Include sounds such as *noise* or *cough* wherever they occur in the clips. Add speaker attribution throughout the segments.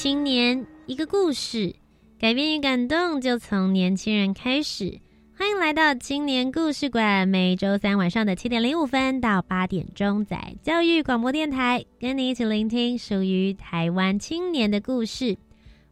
Speaker 1: 青年，一个故事，改变与感动就从年轻人开始。欢迎来到青年故事馆，每周三晚上的七点零五分到八点钟，在教育广播电台，跟你一起聆听属于台湾青年的故事。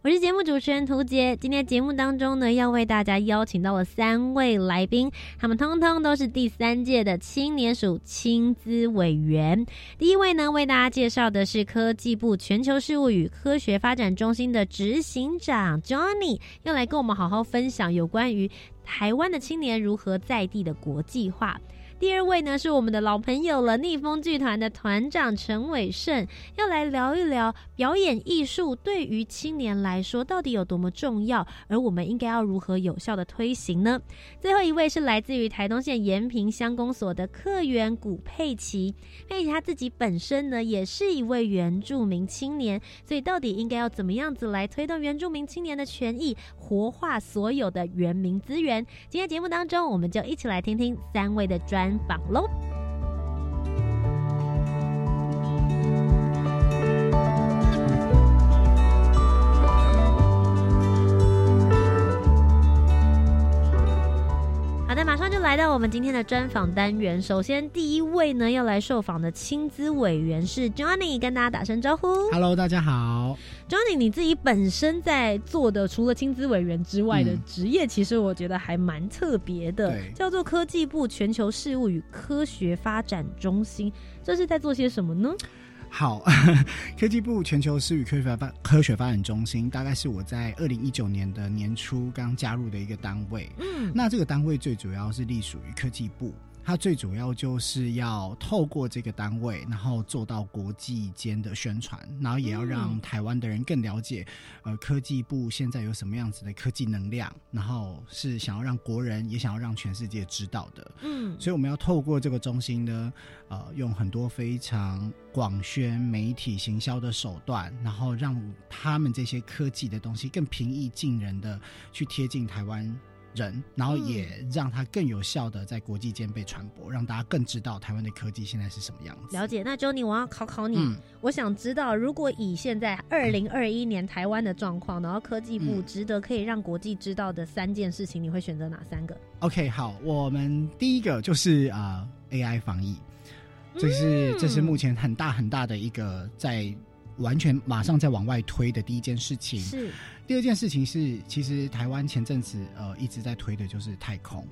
Speaker 1: 我是节目主持人涂杰，今天节目当中呢，要为大家邀请到了三位来宾，他们通通都是第三届的青年署青资委员。第一位呢，为大家介绍的是科技部全球事务与科学发展中心的执行长 Johnny，要来跟我们好好分享有关于台湾的青年如何在地的国际化。第二位呢是我们的老朋友了，逆风剧团的团长陈伟胜要来聊一聊表演艺术对于青年来说到底有多么重要，而我们应该要如何有效的推行呢？最后一位是来自于台东县延平乡公所的客员古佩奇，佩奇他自己本身呢也是一位原住民青年，所以到底应该要怎么样子来推动原住民青年的权益，活化所有的原民资源？今天节目当中，我们就一起来听听三位的专。访喽。马上就来到我们今天的专访单元。首先，第一位呢要来受访的青资委员是 Johnny，跟大家打声招呼。
Speaker 2: Hello，大家好。
Speaker 1: Johnny，你自己本身在做的，除了青资委员之外的职业，其实我觉得还蛮特别的，叫做科技部全球事务与科学发展中心。这是在做些什么呢？
Speaker 2: 好，*laughs* 科技部全球私域科学发科学发展中心，大概是我在二零一九年的年初刚加入的一个单位。嗯，那这个单位最主要是隶属于科技部。它最主要就是要透过这个单位，然后做到国际间的宣传，然后也要让台湾的人更了解，呃，科技部现在有什么样子的科技能量，然后是想要让国人也想要让全世界知道的。嗯，所以我们要透过这个中心呢，呃，用很多非常广宣媒体行销的手段，然后让他们这些科技的东西更平易近人的去贴近台湾。人，然后也让它更有效的在国际间被传播，让大家更知道台湾的科技现在是什么样子。
Speaker 1: 了解，那 Johnny，我要考考你，我想知道，如果以现在二零二一年台湾的状况，然后科技部值得可以让国际知道的三件事情，你会选择哪三个
Speaker 2: ？OK，好，我们第一个就是啊 AI 防疫，这是这是目前很大很大的一个在。完全马上在往外推的第一件事情
Speaker 1: 是，
Speaker 2: 第二件事情是，其实台湾前阵子呃一直在推的就是太空。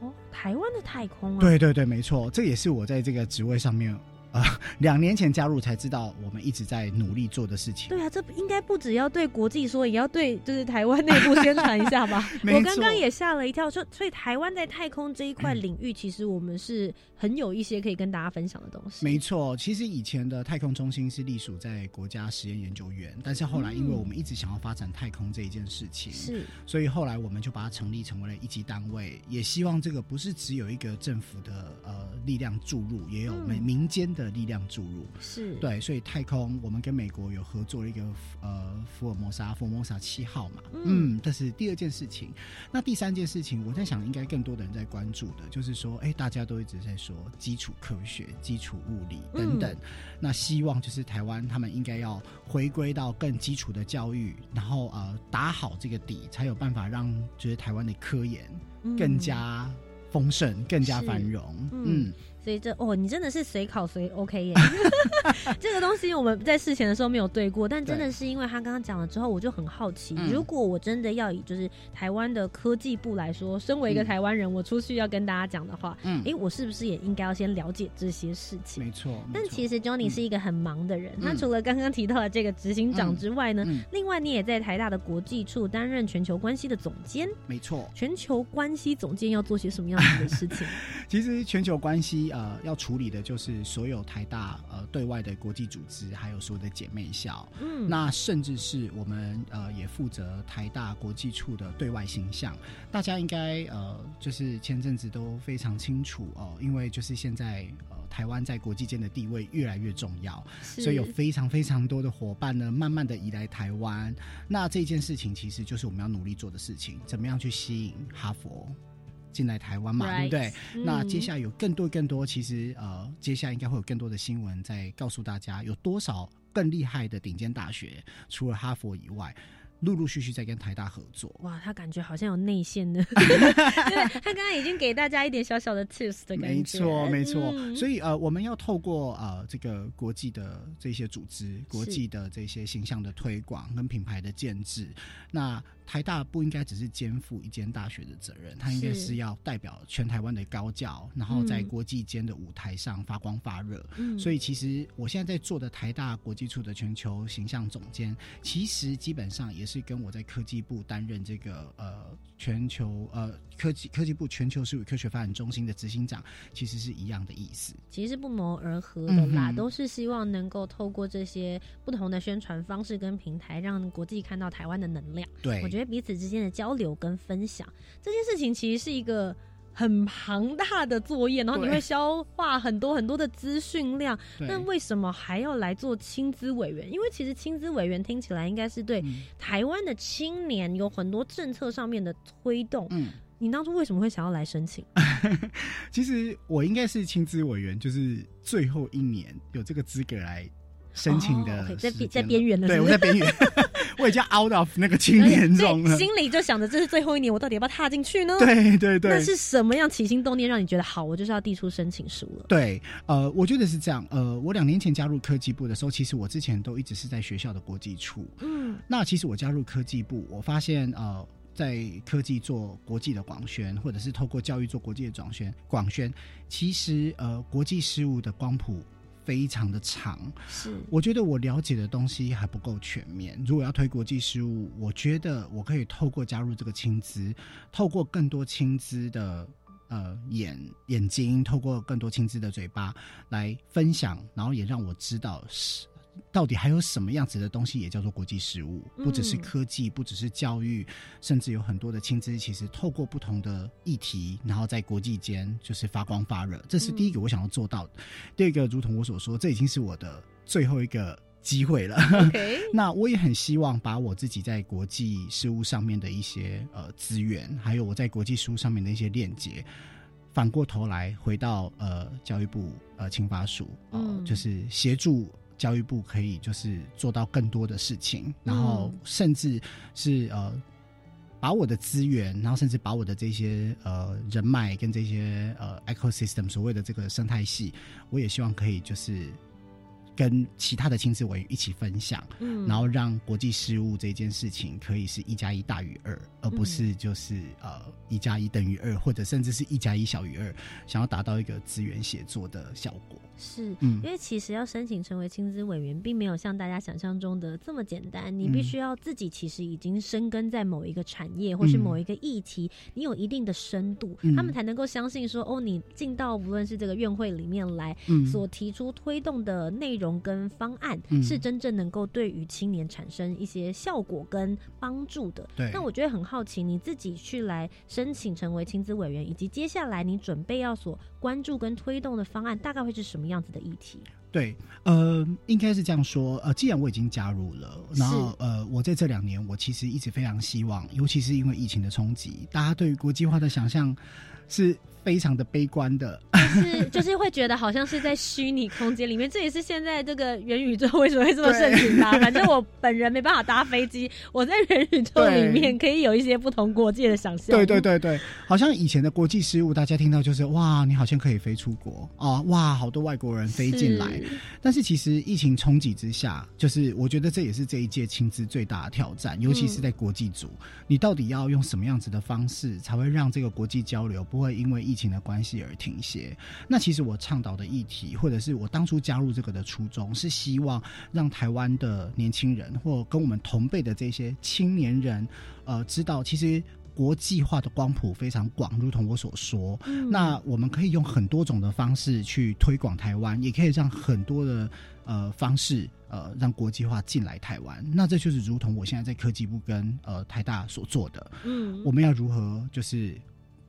Speaker 1: 哦，台湾的太空啊？
Speaker 2: 对对对，没错，这也是我在这个职位上面。*laughs* 两年前加入才知道，我们一直在努力做的事情。
Speaker 1: 对啊，这应该不只要对国际说，也要对就是台湾内部宣传一下吧。*laughs* 我刚刚也吓了一跳，说所以台湾在太空这一块领域，其实我们是很有一些可以跟大家分享的东西。
Speaker 2: 没错，其实以前的太空中心是隶属在国家实验研究院，但是后来因为我们一直想要发展太空这一件事情，
Speaker 1: 是，
Speaker 2: 所以后来我们就把它成立成为了一级单位，也希望这个不是只有一个政府的呃力量注入，也有民民间的力量注入。
Speaker 1: 是
Speaker 2: 对，所以太空我们跟美国有合作一个呃福尔摩沙福尔摩沙七号嘛，嗯，这是第二件事情。那第三件事情，我在想应该更多的人在关注的，就是说，哎，大家都一直在说基础科学、基础物理等等，那希望就是台湾他们应该要回归到更基础的教育，然后呃打好这个底，才有办法让就是台湾的科研更加丰盛、更加繁荣。嗯。
Speaker 1: 所以这哦，你真的是随考随 OK 耶。*laughs* *laughs* 这个东西我们在事前的时候没有对过，但真的是因为他刚刚讲了之后，我就很好奇，如果我真的要以就是台湾的科技部来说，身为一个台湾人，我出去要跟大家讲的话，嗯，哎，我是不是也应该要先了解这些事情？
Speaker 2: 没错。
Speaker 1: 但其实 Johnny 是一个很忙的人，他除了刚刚提到的这个执行长之外呢，另外你也在台大的国际处担任全球关系的总监。
Speaker 2: 没错。
Speaker 1: 全球关系总监要做些什么样子的事情？*laughs*
Speaker 2: 其实全球关系呃要处理的就是所有台大呃对外的国际组织，还有所有的姐妹校。嗯，那甚至是我们呃也负责台大国际处的对外形象。大家应该呃就是前阵子都非常清楚哦，因为就是现在呃台湾在国际间的地位越来越重要，所以有非常非常多的伙伴呢，慢慢的移来台湾。那这件事情其实就是我们要努力做的事情，怎么样去吸引哈佛？进来台湾嘛，对不对？那接下来有更多更多，其实呃，接下来应该会有更多的新闻在告诉大家，有多少更厉害的顶尖大学，除了哈佛以外。陆陆续续在跟台大合作，
Speaker 1: 哇，他感觉好像有内线的，*laughs* 对他刚刚已经给大家一点小小的 tips 的感觉，
Speaker 2: 没错没错。所以呃，我们要透过呃这个国际的这些组织，国际的这些形象的推广跟品牌的建制，那台大不应该只是肩负一间大学的责任，它应该是要代表全台湾的高教，然后在国际间的舞台上发光发热。所以其实我现在在做的台大国际处的全球形象总监，其实基本上也。是跟我在科技部担任这个呃全球呃科技科技部全球事务科学发展中心的执行长，其实是一样的意思。
Speaker 1: 其实不谋而合的啦，都是希望能够透过这些不同的宣传方式跟平台，让国际看到台湾的能量。
Speaker 2: 对，
Speaker 1: 我觉得彼此之间的交流跟分享这件事情，其实是一个。很庞大的作业，然后你会消化很多很多的资讯量。那为什么还要来做青资委员？因为其实青资委员听起来应该是对台湾的青年有很多政策上面的推动。嗯，你当初为什么会想要来申请？*laughs*
Speaker 2: 其实我应该是青资委员，就是最后一年有这个资格来。申请的
Speaker 1: 在在边缘的，
Speaker 2: 对，我在边缘，*laughs* 我已经 out of 那个青年 *laughs* 中了，
Speaker 1: 心里就想着这是最后一年，我到底要不要踏进去呢？
Speaker 2: 对对对，
Speaker 1: 那是什么样起心动念让你觉得好？我就是要递出申请书了。
Speaker 2: 对，呃，我觉得是这样。呃，我两年前加入科技部的时候，其实我之前都一直是在学校的国际处。嗯，那其实我加入科技部，我发现呃，在科技做国际的广宣，或者是透过教育做国际的广宣，广宣，其实呃，国际事务的光谱。非常的长，
Speaker 1: 是
Speaker 2: 我觉得我了解的东西还不够全面。如果要推国际事务，我觉得我可以透过加入这个青资，透过更多青资的呃眼眼睛，透过更多青资的嘴巴来分享，然后也让我知道是。到底还有什么样子的东西也叫做国际事务？不只是科技，不只是教育，甚至有很多的亲资，其实透过不同的议题，然后在国际间就是发光发热。这是第一个我想要做到的。第二个，如同我所说，这已经是我的最后一个机会了。*laughs* 那我也很希望把我自己在国际事务上面的一些呃资源，还有我在国际事务上面的一些链接，反过头来回到呃教育部呃青发署，嗯，就是协助。教育部可以就是做到更多的事情，然后甚至是呃把我的资源，然后甚至把我的这些呃人脉跟这些呃 ecosystem 所谓的这个生态系，我也希望可以就是跟其他的亲子委员一起分享，嗯，然后让国际事务这件事情可以是一加一大于二，而不是就是呃一加一等于二，或者甚至是一加一小于二，想要达到一个资源协作的效果。
Speaker 1: 是，嗯。因为其实要申请成为亲子委员，并没有像大家想象中的这么简单。你必须要自己其实已经深耕在某一个产业，或是某一个议题，你有一定的深度，他们才能够相信说，哦，你进到无论是这个院会里面来，所提出推动的内容跟方案，是真正能够对于青年产生一些效果跟帮助的。
Speaker 2: 对，
Speaker 1: 那我觉得很好奇，你自己去来申请成为亲子委员，以及接下来你准备要所关注跟推动的方案，大概会是什么？样子的议题，
Speaker 2: 对，呃，应该是这样说。呃，既然我已经加入了，然后呃，我在这两年，我其实一直非常希望，尤其是因为疫情的冲击，大家对于国际化的想象是。非常的悲观的，
Speaker 1: 是就是会觉得好像是在虚拟空间里面，这也是现在这个元宇宙为什么会这么盛行吧？反正我本人没办法搭飞机，我在元宇宙里面可以有一些不同国界的想象。
Speaker 2: 对对对对，好像以前的国际事务，大家听到就是哇，你好像可以飞出国啊，哇，好多外国人飞进来。但是其实疫情冲击之下，就是我觉得这也是这一届青资最大的挑战，尤其是在国际组，你到底要用什么样子的方式，才会让这个国际交流不会因为疫情的关系而停歇。那其实我倡导的议题，或者是我当初加入这个的初衷，是希望让台湾的年轻人，或跟我们同辈的这些青年人，呃，知道其实国际化的光谱非常广，如同我所说。那我们可以用很多种的方式去推广台湾，也可以让很多的呃方式呃让国际化进来台湾。那这就是如同我现在在科技部跟呃台大所做的。嗯，我们要如何就是。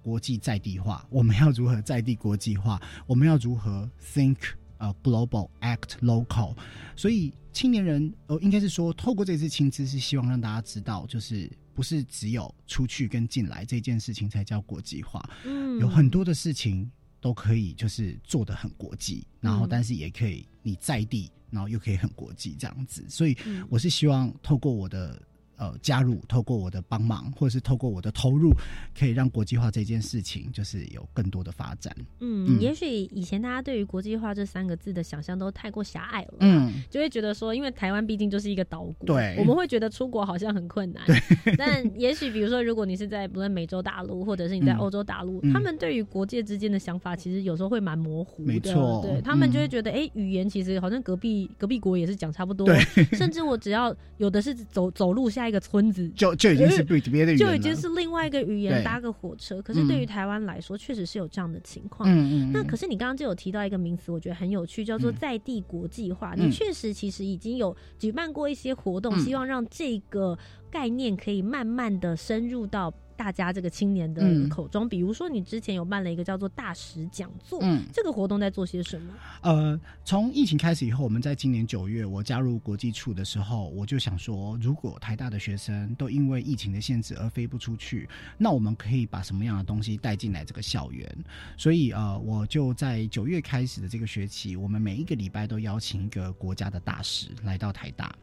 Speaker 2: 国际在地化，我们要如何在地国际化？我们要如何 think 呃 global act local？所以青年人呃，应该是说，透过这次青资，是希望让大家知道，就是不是只有出去跟进来这件事情才叫国际化。嗯，有很多的事情都可以就是做的很国际，然后但是也可以你在地，然后又可以很国际这样子。所以我是希望透过我的。呃，加入透过我的帮忙，或者是透过我的投入，可以让国际化这件事情就是有更多的发展。
Speaker 1: 嗯，也许以前大家对于国际化这三个字的想象都太过狭隘了，嗯，就会觉得说，因为台湾毕竟就是一个岛国，
Speaker 2: 对，
Speaker 1: 我们会觉得出国好像很困难。*laughs* 但也许比如说，如果你是在不论美洲大陆，或者是你在欧洲大陆，他们对于国界之间的想法，其实有时候会蛮模糊的。
Speaker 2: 没错，
Speaker 1: 对他们就会觉得，哎，语言其实好像隔壁隔壁国也是讲差不多，甚至我只要有的是走走路下。一个村子
Speaker 2: 就就已经是别的语言，
Speaker 1: 就已经是另外一个语言搭个火车。可是对于台湾来说，确实是有这样的情况。嗯嗯。那可是你刚刚就有提到一个名词，我觉得很有趣，叫做在地国际化。你确实其实已经有举办过一些活动，希望让这个概念可以慢慢的深入到。大家这个青年的口中，比如说你之前有办了一个叫做大使讲座，嗯，这个活动在做些什么？
Speaker 2: 呃，从疫情开始以后，我们在今年九月我加入国际处的时候，我就想说，如果台大的学生都因为疫情的限制而飞不出去，那我们可以把什么样的东西带进来这个校园？所以呃，我就在九月开始的这个学期，我们每一个礼拜都邀请一个国家的大使来到台大。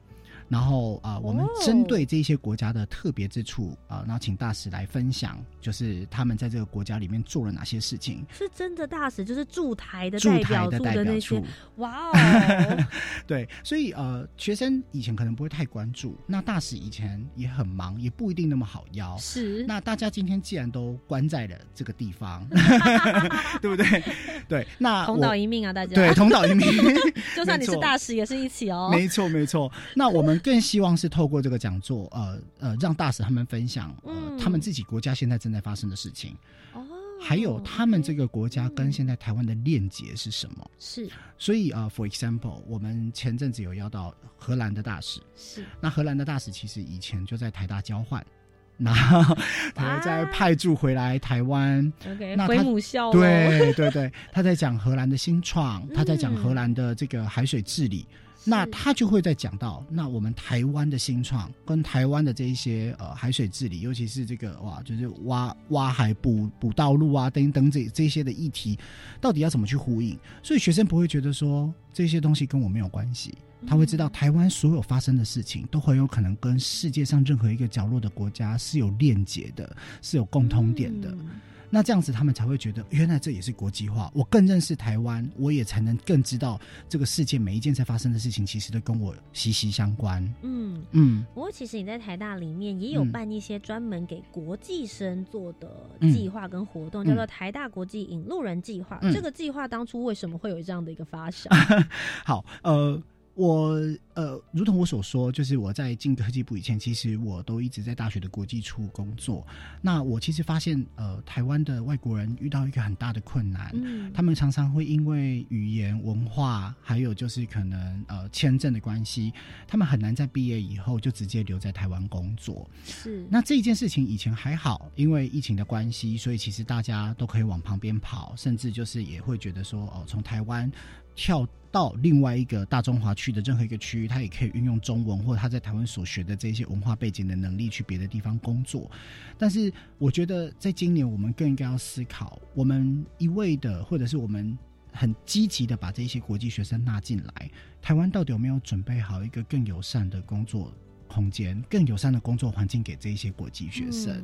Speaker 2: 然后啊，我们针对这些国家的特别之处啊，然后请大使来分享，就是他们在这个国家里面做了哪些事情。
Speaker 1: 是真的大使，就是驻台的代表
Speaker 2: 的
Speaker 1: 代表处。哇哦！*laughs*
Speaker 2: 对，所以呃，学生以前可能不会太关注，那大使以前也很忙，也不一定那么好邀。
Speaker 1: 是。
Speaker 2: 那大家今天既然都关在了这个地方，*laughs* 对不对？对，那
Speaker 1: 同岛一命啊，大家。
Speaker 2: 对，同岛一命。*laughs*
Speaker 1: 就算你是大使，也是一起哦。
Speaker 2: 没错，没错。那我们。更希望是透过这个讲座，呃呃，让大使他们分享，呃，他们自己国家现在正在发生的事情，哦，还有他们这个国家跟现在台湾的链接是什么？
Speaker 1: 是，
Speaker 2: 所以啊，for example，我们前阵子有邀到荷兰的大使，
Speaker 1: 是，
Speaker 2: 那荷兰的大使其实以前就在台大交换，那 *laughs* 他在派驻回来台湾
Speaker 1: ，OK，回母校，
Speaker 2: 对对对，他在讲荷兰的新创，他在讲荷兰的这个海水治理。那他就会在讲到，那我们台湾的新创跟台湾的这一些呃海水治理，尤其是这个哇，就是挖挖海补补道路啊等等这这些的议题，到底要怎么去呼应？所以学生不会觉得说这些东西跟我没有关系，他会知道台湾所有发生的事情都很有可能跟世界上任何一个角落的国家是有链接的，是有共通点的。那这样子，他们才会觉得原来这也是国际化。我更认识台湾，我也才能更知道这个世界每一件在发生的事情，其实都跟我息息相关。嗯
Speaker 1: 嗯。不过，其实你在台大里面也有办一些专门给国际生做的计划跟活动，叫做台大国际引路人计划。这个计划当初为什么会有这样的一个发想？*laughs*
Speaker 2: 好，呃。我呃，如同我所说，就是我在进科技部以前，其实我都一直在大学的国际处工作。那我其实发现，呃，台湾的外国人遇到一个很大的困难，嗯，他们常常会因为语言、文化，还有就是可能呃签证的关系，他们很难在毕业以后就直接留在台湾工作。
Speaker 1: 是。
Speaker 2: 那这一件事情以前还好，因为疫情的关系，所以其实大家都可以往旁边跑，甚至就是也会觉得说，哦，从台湾。跳到另外一个大中华区的任何一个区域，他也可以运用中文或他在台湾所学的这些文化背景的能力去别的地方工作。但是，我觉得在今年我们更应该要思考，我们一味的或者是我们很积极的把这些国际学生纳进来，台湾到底有没有准备好一个更友善的工作？空间更友善的工作环境给这一些国际学生，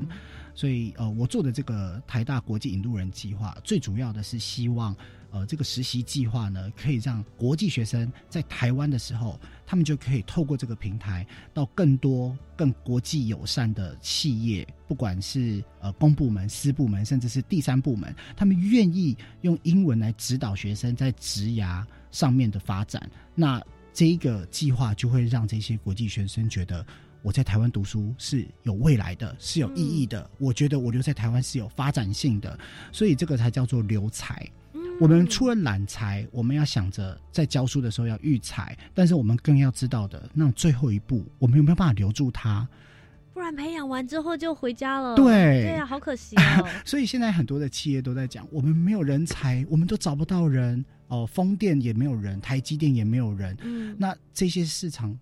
Speaker 2: 所以呃，我做的这个台大国际引路人计划，最主要的是希望呃，这个实习计划呢，可以让国际学生在台湾的时候，他们就可以透过这个平台，到更多更国际友善的企业，不管是呃公部门、私部门，甚至是第三部门，他们愿意用英文来指导学生在职涯上面的发展。那这一个计划就会让这些国际学生觉得我在台湾读书是有未来的，是有意义的。我觉得我留在台湾是有发展性的，所以这个才叫做留才。我们除了揽才，我们要想着在教书的时候要育才，但是我们更要知道的，那最后一步，我们有没有办法留住他？
Speaker 1: 不然培养完之后就回家了。
Speaker 2: 对，
Speaker 1: 对呀，好可惜哦。*laughs*
Speaker 2: 所以现在很多的企业都在讲，我们没有人才，我们都找不到人。哦，风电也没有人，台积电也没有人。嗯，那这些市场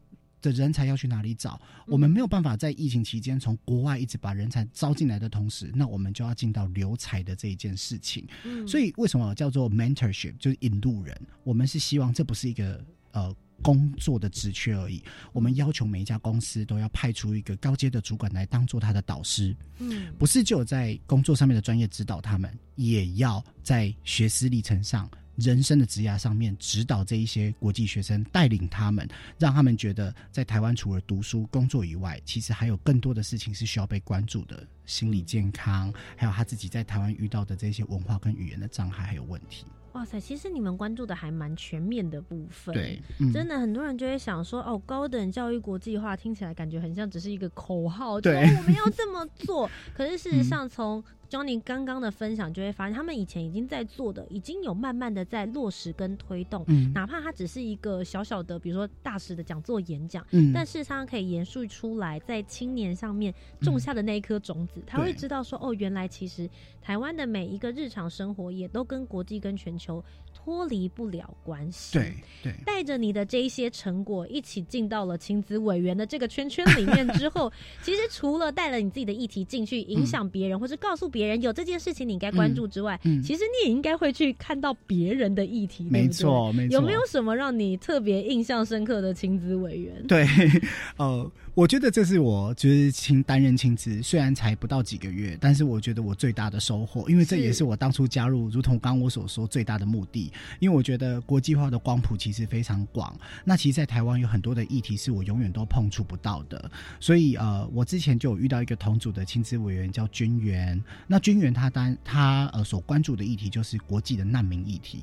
Speaker 2: 的人才要去哪里找？我们没有办法在疫情期间从国外一直把人才招进来的同时，那我们就要进到留才的这一件事情。嗯，所以为什么叫做 mentorship，就是引路人？我们是希望这不是一个呃工作的职缺而已，我们要求每一家公司都要派出一个高阶的主管来当做他的导师。嗯，不是只有在工作上面的专业指导他们，也要在学思历程上。人生的职涯上面，指导这一些国际学生，带领他们，让他们觉得在台湾除了读书工作以外，其实还有更多的事情是需要被关注的，心理健康，还有他自己在台湾遇到的这些文化跟语言的障碍还有问题。
Speaker 1: 哇塞，其实你们关注的还蛮全面的部分。
Speaker 2: 对，
Speaker 1: 真的很多人就会想说，哦，高等教育国际化听起来感觉很像只是一个口号，
Speaker 2: 对，
Speaker 1: 我们要这么做。可是事实上，*laughs* 从 Johnny 刚刚的分享就会发现，他们以前已经在做的，已经有慢慢的在落实跟推动。嗯，哪怕它只是一个小小的，比如说大使的讲座演讲，嗯，但事实上可以延续出来，在青年上面种下的那一颗种子，他会知道说，哦，原来其实台湾的每一个日常生活也都跟国际跟全球。脱离不了关系，
Speaker 2: 对对，
Speaker 1: 带着你的这一些成果一起进到了亲子委员的这个圈圈里面之后，*laughs* 其实除了带了你自己的议题进去影响别人，或是告诉别人有这件事情你应该关注之外，其实你也应该会去看到别人的议题，
Speaker 2: 没错没错。
Speaker 1: 有没有什么让你特别印象深刻的亲子委员？
Speaker 2: 对，*laughs* 呃，我觉得这是我就是亲担任亲子，虽然才不到几个月，但是我觉得我最大的收获，因为这也是我当初加入，如同刚我所说最大的目的。因为我觉得国际化的光谱其实非常广，那其实，在台湾有很多的议题是我永远都碰触不到的，所以呃，我之前就有遇到一个同组的亲子委员叫君元，那君元他当他呃所关注的议题就是国际的难民议题，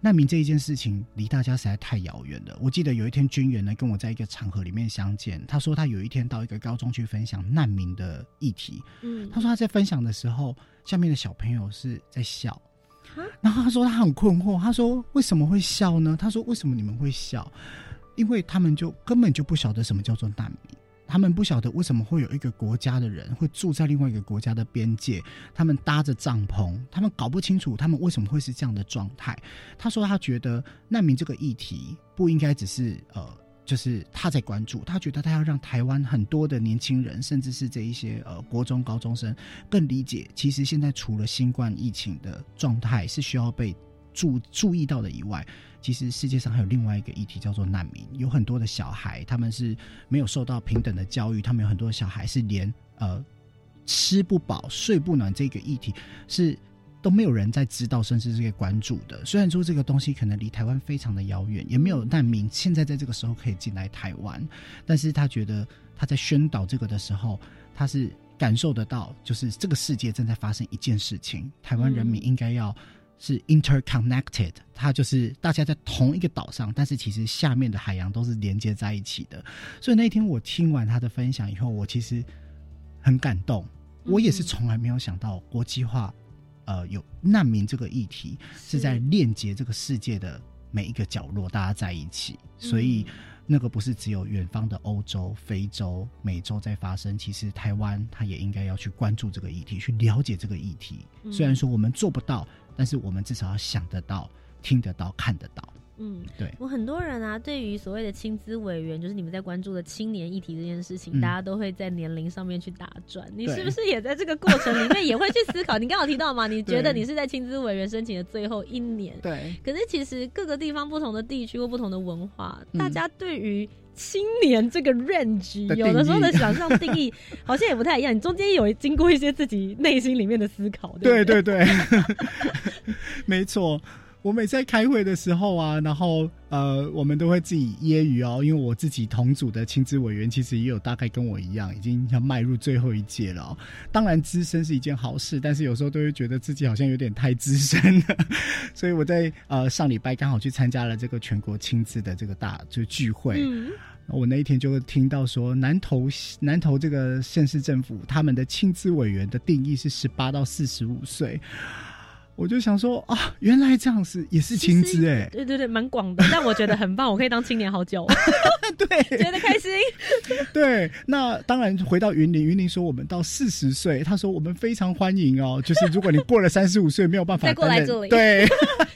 Speaker 2: 难民这一件事情离大家实在太遥远了。我记得有一天军员呢跟我在一个场合里面相见，他说他有一天到一个高中去分享难民的议题，嗯，他说他在分享的时候，下面的小朋友是在笑。然后他说他很困惑，他说为什么会笑呢？他说为什么你们会笑？因为他们就根本就不晓得什么叫做难民，他们不晓得为什么会有一个国家的人会住在另外一个国家的边界，他们搭着帐篷，他们搞不清楚他们为什么会是这样的状态。他说他觉得难民这个议题不应该只是呃。就是他在关注，他觉得他要让台湾很多的年轻人，甚至是这一些呃国中高中生，更理解，其实现在除了新冠疫情的状态是需要被注注意到的以外，其实世界上还有另外一个议题叫做难民，有很多的小孩他们是没有受到平等的教育，他们有很多小孩是连呃吃不饱睡不暖这个议题是。都没有人在知道，甚至这个关注的。虽然说这个东西可能离台湾非常的遥远，也没有难民现在在这个时候可以进来台湾，但是他觉得他在宣导这个的时候，他是感受得到，就是这个世界正在发生一件事情，台湾人民应该要是 interconnected，它就是大家在同一个岛上，但是其实下面的海洋都是连接在一起的。所以那天我听完他的分享以后，我其实很感动，我也是从来没有想到国际化。呃，有难民这个议题是在链接这个世界的每一个角落，大家在一起，所以那个不是只有远方的欧洲、非洲、美洲在发生，其实台湾它也应该要去关注这个议题，去了解这个议题。虽然说我们做不到，但是我们至少要想得到、听得到、看得到。
Speaker 1: 嗯，
Speaker 2: 对
Speaker 1: 我很多人啊，对于所谓的青资委员，就是你们在关注的青年议题这件事情，大家都会在年龄上面去打转。你是不是也在这个过程里面也会去思考？你刚好提到嘛，你觉得 *laughs* 你是在青资委员申请的最后一年，
Speaker 2: 对。
Speaker 1: 可是其实各个地方不同的地区或不同的文化，大家对于青年这个 range 有的时候的想象定义 *laughs* 好像也不太一样。你中间有经过一些自己内心里面的思考，
Speaker 2: 对对对，*laughs* 没错。我每次在开会的时候啊，然后呃，我们都会自己揶揄哦，因为我自己同组的亲资委员其实也有大概跟我一样，已经要迈入最后一届了。当然，资深是一件好事，但是有时候都会觉得自己好像有点太资深了。*laughs* 所以我在呃上礼拜刚好去参加了这个全国亲资的这个大就聚会，我那一天就会听到说南投南投这个县市政府他们的亲资委员的定义是十八到四十五岁。我就想说啊，原来这样是也是青资哎，
Speaker 1: 对对对，蛮广的，但我觉得很棒，我可以当青年好久，*laughs*
Speaker 2: 对，
Speaker 1: 觉得开心。*laughs*
Speaker 2: 对，那当然回到云林，云林说我们到四十岁，他说我们非常欢迎哦，就是如果你过了三十五岁没有办法 *laughs*
Speaker 1: 再过来这里，
Speaker 2: 对，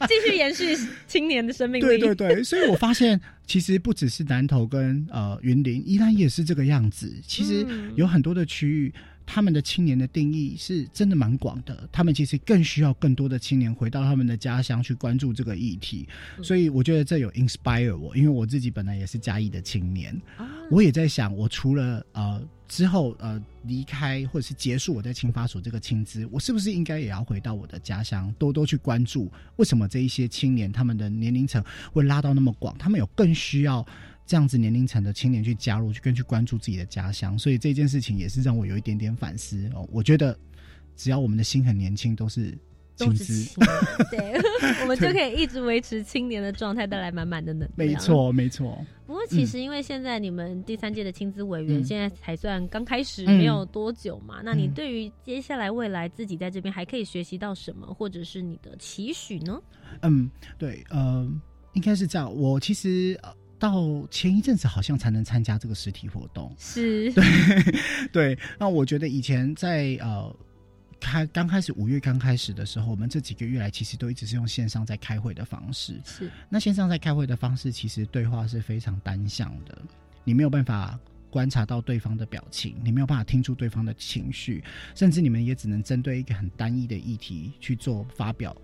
Speaker 1: 继续延续青年的生命力。
Speaker 2: 对对对，所以我发现其实不只是南投跟呃云林，依然也是这个样子，其实有很多的区域。他们的青年的定义是真的蛮广的，他们其实更需要更多的青年回到他们的家乡去关注这个议题，所以我觉得这有 inspire 我，因为我自己本来也是嘉义的青年，我也在想，我除了呃之后呃离开或者是结束我在青发所这个青资，我是不是应该也要回到我的家乡，多多去关注为什么这一些青年他们的年龄层会拉到那么广，他们有更需要。这样子年龄层的青年去加入，去更去关注自己的家乡，所以这件事情也是让我有一点点反思哦。我觉得只要我们的心很年轻，都是青资，*laughs*
Speaker 1: 对，*laughs* 我们就可以一直维持青年的状态，带来满满的能量。
Speaker 2: 没错，没错。
Speaker 1: 不过其实因为现在你们第三届的青资委员现在才算刚开始没有多久嘛，那你对于接下来未来自己在这边还可以学习到什么，或者是你的期许呢？
Speaker 2: 嗯，对，呃，应该是这样。我其实呃。到前一阵子好像才能参加这个实体活动，
Speaker 1: 是 *laughs*
Speaker 2: 对对。那我觉得以前在呃开刚开始五月刚开始的时候，我们这几个月来其实都一直是用线上在开会的方式。
Speaker 1: 是
Speaker 2: 那线上在开会的方式，其实对话是非常单向的，你没有办法观察到对方的表情，你没有办法听出对方的情绪，甚至你们也只能针对一个很单一的议题去做发表，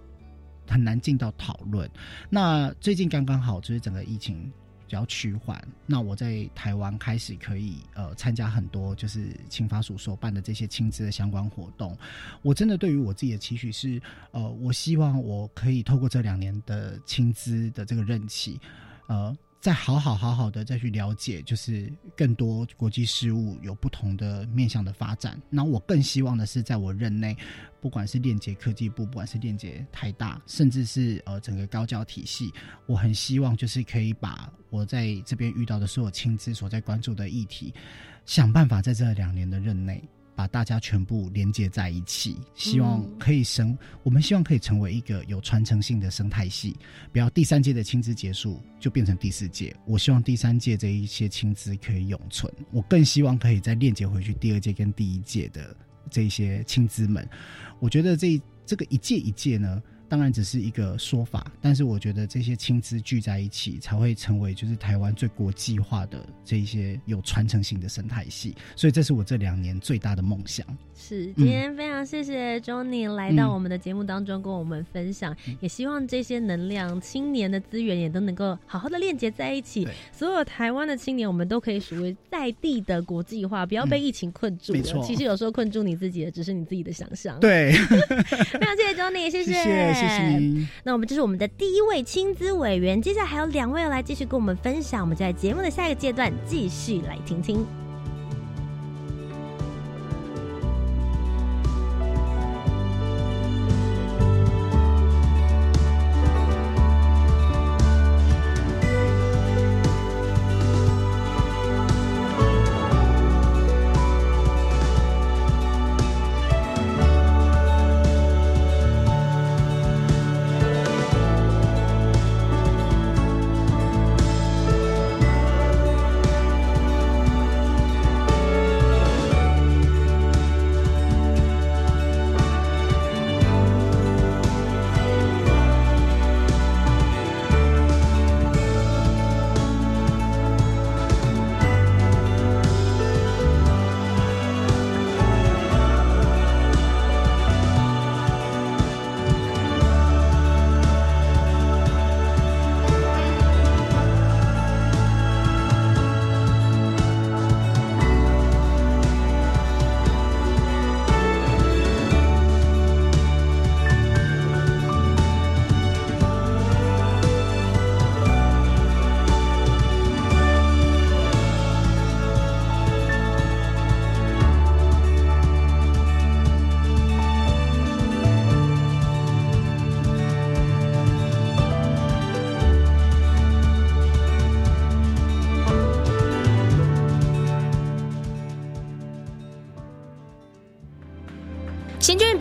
Speaker 2: 很难进到讨论。那最近刚刚好就是整个疫情。比较趋缓，那我在台湾开始可以呃参加很多就是青发署所办的这些亲子的相关活动。我真的对于我自己的期许是，呃，我希望我可以透过这两年的亲资的这个任期，呃。再好好好好的再去了解，就是更多国际事务有不同的面向的发展。那我更希望的是，在我任内，不管是链接科技部，不管是链接台大，甚至是呃整个高教体系，我很希望就是可以把我在这边遇到的所有亲自所在关注的议题，想办法在这两年的任内。把大家全部连接在一起，希望可以生，我们希望可以成为一个有传承性的生态系。不要第三届的亲子结束就变成第四届，我希望第三届这一些亲子可以永存。我更希望可以再链接回去第二届跟第一届的这些亲子们。我觉得这这个一届一届呢。当然只是一个说法，但是我觉得这些青资聚在一起，才会成为就是台湾最国际化的这一些有传承性的生态系。所以这是我这两年最大的梦想。
Speaker 1: 是，今天非常谢谢 Johnny 来到我们的节目当中跟我们分享，也希望这些能量、青年的资源也都能够好好的链接在一起。所有台湾的青年，我们都可以属于在地的国际化，不要被疫情困住了。其实有时候困住你自己的，只是你自己的想象。
Speaker 2: 对，*laughs*
Speaker 1: 非常谢谢 Johnny，谢
Speaker 2: 谢。谢谢。
Speaker 1: 那我们这是我们的第一位亲资委员，接下来还有两位要来继续跟我们分享。我们就在节目的下一个阶段继续来听听。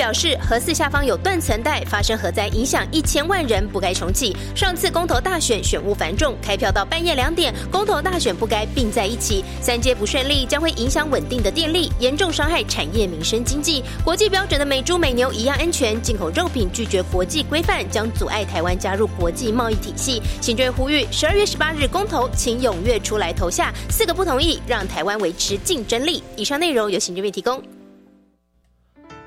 Speaker 3: 表示，核四下方有断层带，发生核灾，影响一千万人，不该重启。上次公投大选选务繁重，开票到半夜两点，公投大选不该并在一起。三阶不顺利，将会影响稳定的电力，严重伤害产业、民生、经济。国际标准的美猪美牛一样安全，进口肉品拒绝国际规范，将阻碍台湾加入国际贸易体系。行政院呼吁，十二月十八日公投，请踊跃出来投下。四个不同意，让台湾维持竞争力。以上内容由行政院提供。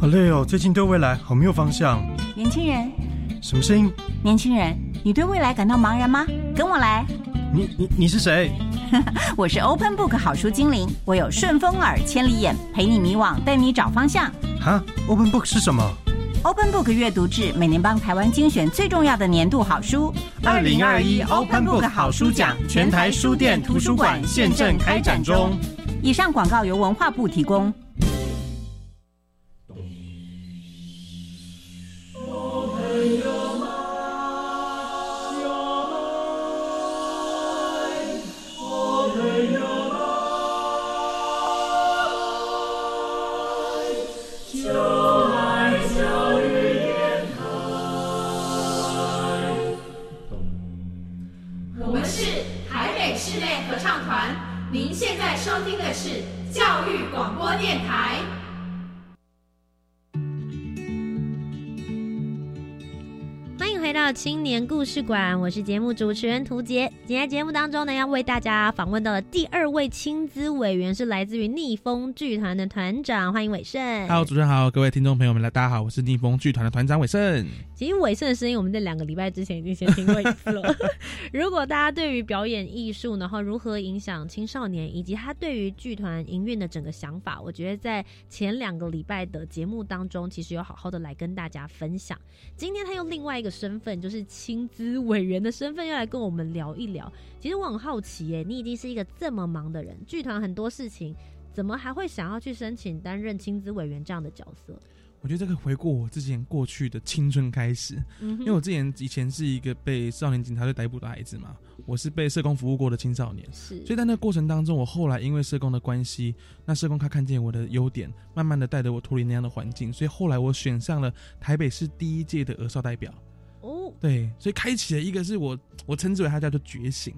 Speaker 4: 好累哦，最近对未来好没有方向。
Speaker 5: 年轻人，
Speaker 4: 什么声音？
Speaker 5: 年轻人，你对未来感到茫然吗？跟我来。
Speaker 4: 你你你是谁？*laughs*
Speaker 5: 我是 Open Book 好书精灵，我有顺风耳、千里眼，陪你迷惘，带你找方向。
Speaker 4: 哈，Open Book 是什么
Speaker 5: ？Open Book 阅读志每年帮台湾精选最重要的年度好书。
Speaker 4: 二零二一 Open Book 好书奖全台书店图书馆现正开展中。
Speaker 5: 以上广告由文化部提供。
Speaker 1: 青年故事馆，我是节目主持人涂杰。今天节目当中呢，要为大家访问到的第二位青资委员是来自于逆风剧团的团长，欢迎伟盛。
Speaker 6: Hello，主持人好，各位听众朋友们，大家好，我是逆风剧团的团长伟盛。
Speaker 1: 其实伟盛的声音，我们在两个礼拜之前已经先听过一次了。*laughs* 如果大家对于表演艺术，然后如何影响青少年，以及他对于剧团营运的整个想法，我觉得在前两个礼拜的节目当中，其实有好好的来跟大家分享。今天他用另外一个身份就。是青资委员的身份要来跟我们聊一聊。其实我很好奇，耶，你已经是一个这么忙的人，剧团很多事情，怎么还会想要去申请担任青资委员这样的角色？
Speaker 6: 我觉得这个回顾我之前过去的青春开始，因为我之前以前是一个被少年警察队逮捕的孩子嘛，我是被社工服务过的青少年，
Speaker 1: 是。
Speaker 6: 所以在那个过程当中，我后来因为社工的关系，那社工他看见我的优点，慢慢的带着我脱离那样的环境，所以后来我选上了台北市第一届的儿少代表。哦，对，所以开启了一个是我我称之为他叫做觉醒，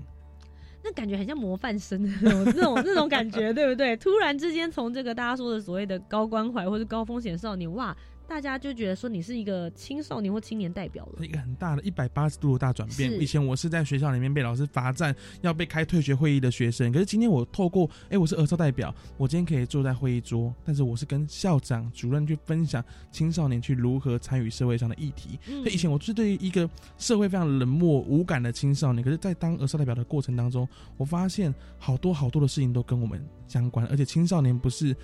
Speaker 1: 感觉很像模范生那种那种那种感觉，对不对？突然之间从这个大家说的所谓的高关怀或者高风险少年，哇！大家就觉得说你是一个青少年或青年代表了，
Speaker 6: 一个很大的一百八十度的大转变。以前我是在学校里面被老师罚站，要被开退学会议的学生，可是今天我透过，哎，我是儿少代表，我今天可以坐在会议桌，但是我是跟校长、主任去分享青少年去如何参与社会上的议题。所以以前我是对于一个社会非常冷漠无感的青少年，可是，在当儿少代表的过程当中，我发现好多好多的事情都跟我们相关，而且青少年不是。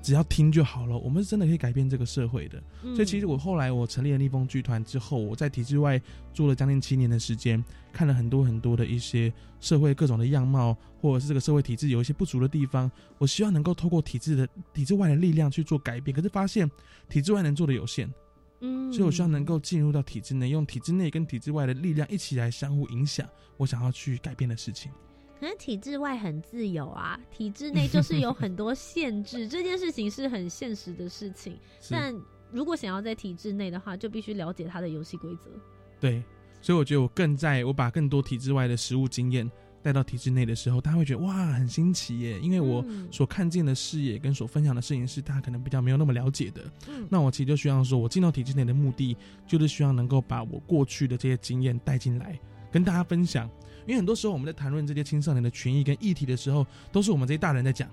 Speaker 6: 只要听就好了，我们是真的可以改变这个社会的。所以其实我后来我成立了逆风剧团之后，我在体制外做了将近七年的时间，看了很多很多的一些社会各种的样貌，或者是这个社会体制有一些不足的地方，我希望能够透过体制的体制外的力量去做改变。可是发现体制外能做的有限，嗯，所以我希望能够进入到体制内，用体制内跟体制外的力量一起来相互影响，我想要去改变的事情。
Speaker 1: 可能体制外很自由啊，体制内就是有很多限制，*laughs* 这件事情是很现实的事情。但如果想要在体制内的话，就必须了解它的游戏规则。
Speaker 6: 对，所以我觉得我更在我把更多体制外的实务经验带到体制内的时候，大家会觉得哇很新奇耶，因为我所看见的视野跟所分享的事情是他可能比较没有那么了解的。那我其实就希望说，我进到体制内的目的就是希望能够把我过去的这些经验带进来，跟大家分享。因为很多时候我们在谈论这些青少年的权益跟议题的时候，都是我们这些大人在讲，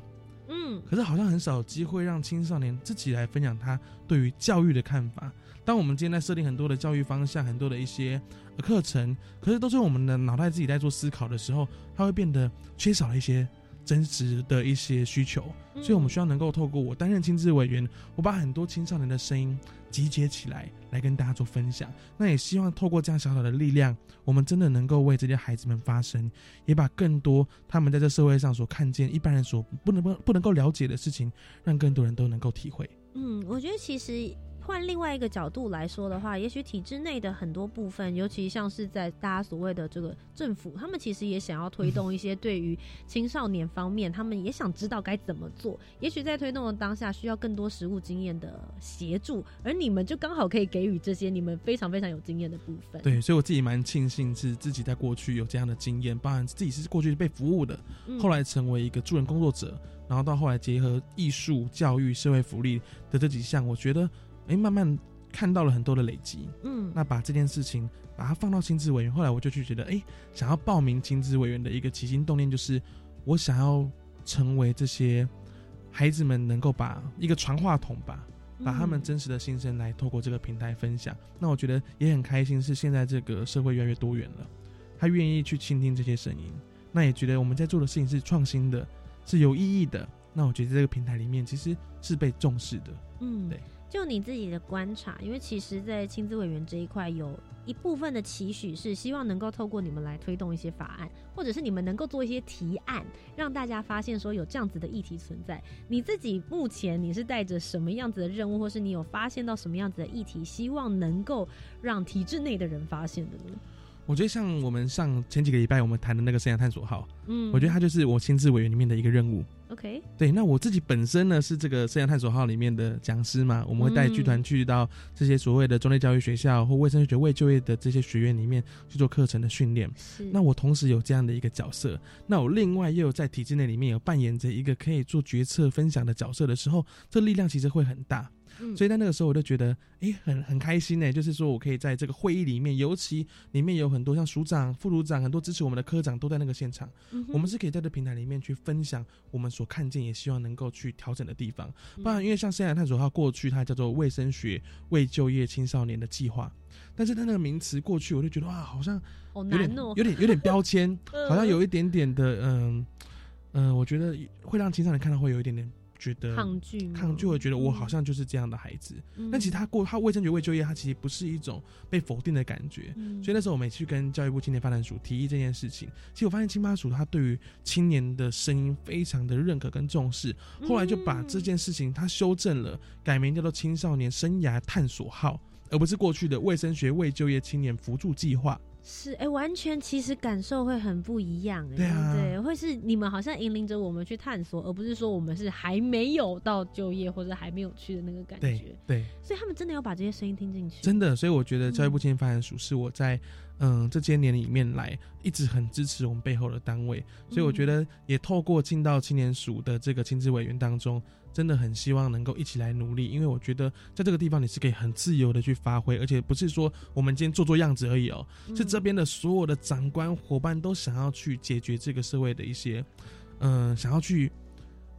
Speaker 6: 嗯，可是好像很少有机会让青少年自己来分享他对于教育的看法。当我们今天在设定很多的教育方向、很多的一些课程，可是都是我们的脑袋自己在做思考的时候，它会变得缺少了一些真实的一些需求，所以我们需要能够透过我担任亲子委员，我把很多青少年的声音集结起来，来跟大家做分享。那也希望透过这样小小的力量，我们真的能够为这些孩子们发声，也把更多他们在这社会上所看见一般人所不能不不能够了解的事情，让更多人都能够体会。
Speaker 1: 嗯，我觉得其实。换另外一个角度来说的话，也许体制内的很多部分，尤其像是在大家所谓的这个政府，他们其实也想要推动一些 *laughs* 对于青少年方面，他们也想知道该怎么做。也许在推动的当下，需要更多实务经验的协助，而你们就刚好可以给予这些你们非常非常有经验的部分。
Speaker 6: 对，所以我自己蛮庆幸是自己在过去有这样的经验，包含自己是过去被服务的，后来成为一个助人工作者，然后到后来结合艺术、教育、社会福利的这几项，我觉得。哎，慢慢看到了很多的累积，嗯，那把这件事情把它放到亲子委员，后来我就去觉得，哎，想要报名亲子委员的一个起心动念就是，我想要成为这些孩子们能够把一个传话筒吧，把他们真实的心声来透过这个平台分享。那我觉得也很开心，是现在这个社会越来越多元了，他愿意去倾听这些声音，那也觉得我们在做的事情是创新的，是有意义的。那我觉得这个平台里面其实是被重视的，嗯，对。
Speaker 1: 就你自己的观察，因为其实，在亲子委员这一块，有一部分的期许是希望能够透过你们来推动一些法案，或者是你们能够做一些提案，让大家发现说有这样子的议题存在。你自己目前你是带着什么样子的任务，或是你有发现到什么样子的议题，希望能够让体制内的人发现的呢？
Speaker 6: 我觉得像我们上前几个礼拜我们谈的那个生涯探索号，嗯，我觉得它就是我亲自委员里面的一个任务。
Speaker 1: OK，
Speaker 6: 对，那我自己本身呢是这个生涯探索号里面的讲师嘛，我们会带剧团去到这些所谓的中类教育学校或卫生学位就业的这些学院里面去做课程的训练。那我同时有这样的一个角色，那我另外又有在体制内里面有扮演着一个可以做决策分享的角色的时候，这力量其实会很大。所以在那个时候，我就觉得，哎，很很开心呢。就是说我可以在这个会议里面，尤其里面有很多像署长、副署长，很多支持我们的科长都在那个现场。我们是可以在这平台里面去分享我们所看见，也希望能够去调整的地方。不然，因为像生涯探索，它过去它叫做卫生学未就业青少年的计划，但是它那个名词过去，我就觉得哇，好像
Speaker 1: 有点哦，
Speaker 6: 有点有点标签，*laughs* 好像有一点点的，嗯嗯，我觉得会让青少年看到会有一点点。觉得
Speaker 1: 抗拒，
Speaker 6: 抗拒会觉得我好像就是这样的孩子。但其实他过他卫生局未就业，他其实不是一种被否定的感觉。所以那时候我们去跟教育部青年发展署提议这件事情。其实我发现青发署他对于青年的声音非常的认可跟重视。后来就把这件事情他修正了，改名叫做青少年生涯探索号，而不是过去的卫生学未就业青年辅助计划。
Speaker 1: 是哎，完全其实感受会很不一样哎，对，会是你们好像引领着我们去探索，而不是说我们是还没有到就业或者还没有去的那个感觉。
Speaker 6: 对，
Speaker 1: 所以他们真的要把这些声音听进去。
Speaker 6: 真的，所以我觉得教育部青年发展署是我在嗯这些年里面来一直很支持我们背后的单位，所以我觉得也透过进到青年署的这个亲子委员当中。真的很希望能够一起来努力，因为我觉得在这个地方你是可以很自由的去发挥，而且不是说我们今天做做样子而已哦，是这边的所有的长官伙伴都想要去解决这个社会的一些，嗯，想要去，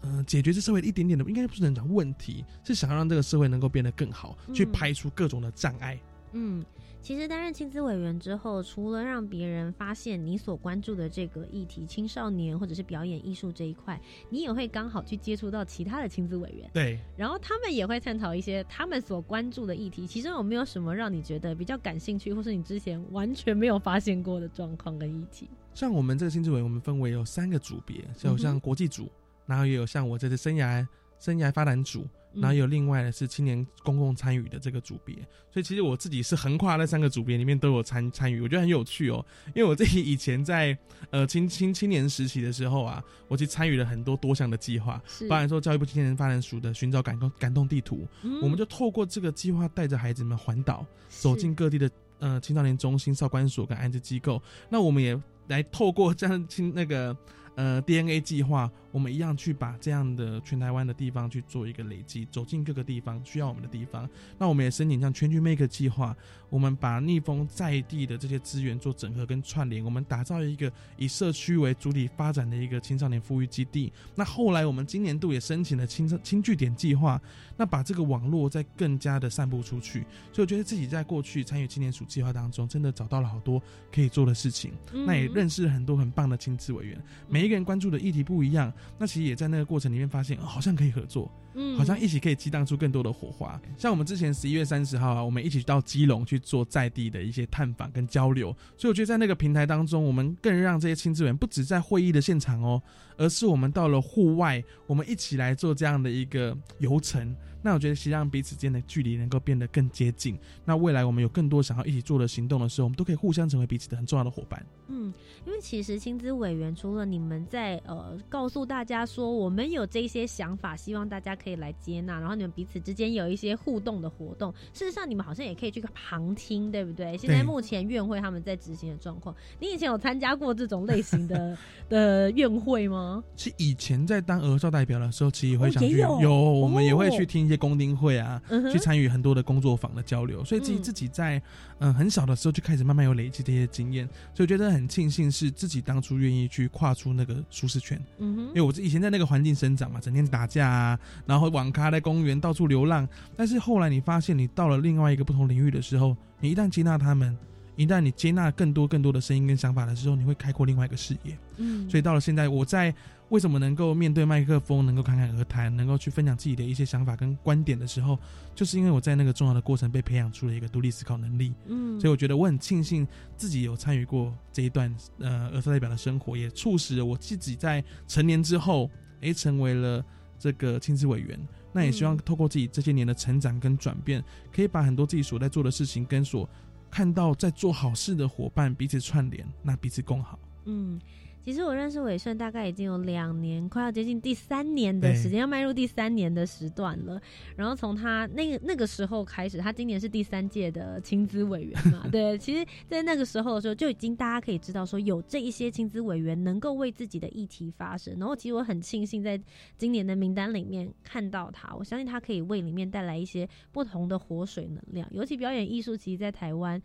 Speaker 6: 嗯，解决这社会一点点的，应该不是能讲问题，是想要让这个社会能够变得更好，去排除各种的障碍。
Speaker 1: 嗯。其实担任亲子委员之后，除了让别人发现你所关注的这个议题，青少年或者是表演艺术这一块，你也会刚好去接触到其他的亲子委员。
Speaker 6: 对，
Speaker 1: 然后他们也会探讨一些他们所关注的议题。其中有没有什么让你觉得比较感兴趣，或是你之前完全没有发现过的状况跟议题？
Speaker 6: 像我们这个亲子委员，我们分为有三个组别，就像国际组，然后也有像我这次生涯生涯发展组。然后有另外的是青年公共参与的这个组别，所以其实我自己是横跨那三个组别里面都有参参与，我觉得很有趣哦。因为我自己以前在呃青青青年时期的时候啊，我去参与了很多多项的计划，包含说教育部青年发展署的寻找感动感动地图，我们就透过这个计划带着孩子们环岛，走进各地的呃青少年中心、少管所跟安置机构。那我们也来透过这样青那个。呃，DNA 计划，我们一样去把这样的全台湾的地方去做一个累积，走进各个地方需要我们的地方。那我们也申请像全局 Make 计划，我们把逆风在地的这些资源做整合跟串联，我们打造一个以社区为主体发展的一个青少年富裕基地。那后来我们今年度也申请了青青据点计划，那把这个网络再更加的散布出去。所以我觉得自己在过去参与青年署计划当中，真的找到了好多可以做的事情，那也认识了很多很棒的亲子委员。每一个人关注的议题不一样，那其实也在那个过程里面发现，好像可以合作，嗯，好像一起可以激荡出更多的火花。像我们之前十一月三十号啊，我们一起到基隆去做在地的一些探访跟交流，所以我觉得在那个平台当中，我们更让这些亲子员不止在会议的现场哦，而是我们到了户外，我们一起来做这样的一个游程。那我觉得，其实让彼此间的距离能够变得更接近。那未来我们有更多想要一起做的行动的时候，我们都可以互相成为彼此的很重要的伙伴。
Speaker 1: 嗯，因为其实亲子委员除了你们在呃告诉大家说我们有这些想法，希望大家可以来接纳，然后你们彼此之间有一些互动的活动。事实上，你们好像也可以去旁听，对不对？现在目前院会他们在执行的状况，*laughs* 你以前有参加过这种类型的 *laughs* 的院会吗？
Speaker 6: 是以前在当儿少代表的时候，其实也会想去有，我们也会去听一些公听会啊，去参与很多的工作坊的交流，所以自己自己在嗯很小的时候就开始慢慢有累积这些经验，所以我觉得。很庆幸是自己当初愿意去跨出那个舒适圈，嗯哼，因为我以前在那个环境生长嘛，整天打架啊，然后网咖在公园到处流浪。但是后来你发现，你到了另外一个不同领域的时候，你一旦接纳他们，一旦你接纳更多更多的声音跟想法的时候，你会开阔另外一个视野。嗯，所以到了现在，我在。为什么能够面对麦克风，能够侃侃而谈，能够去分享自己的一些想法跟观点的时候，就是因为我在那个重要的过程被培养出了一个独立思考能力。嗯，所以我觉得我很庆幸自己有参与过这一段呃儿童代表的生活，也促使了我自己在成年之后，诶，成为了这个亲子委员。那也希望透过自己这些年的成长跟转变，可以把很多自己所在做的事情跟所看到在做好事的伙伴彼此串联，那彼此共好。嗯。
Speaker 1: 其实我认识伟顺大概已经有两年，快要接近第三年的时间，要迈入第三年的时段了。然后从他那个那个时候开始，他今年是第三届的亲资委员嘛？*laughs* 对，其实，在那个时候的时候，就已经大家可以知道说，有这一些亲资委员能够为自己的议题发声。然后，其实我很庆幸在今年的名单里面看到他，我相信他可以为里面带来一些不同的活水能量。尤其表演艺术，其实，在台湾。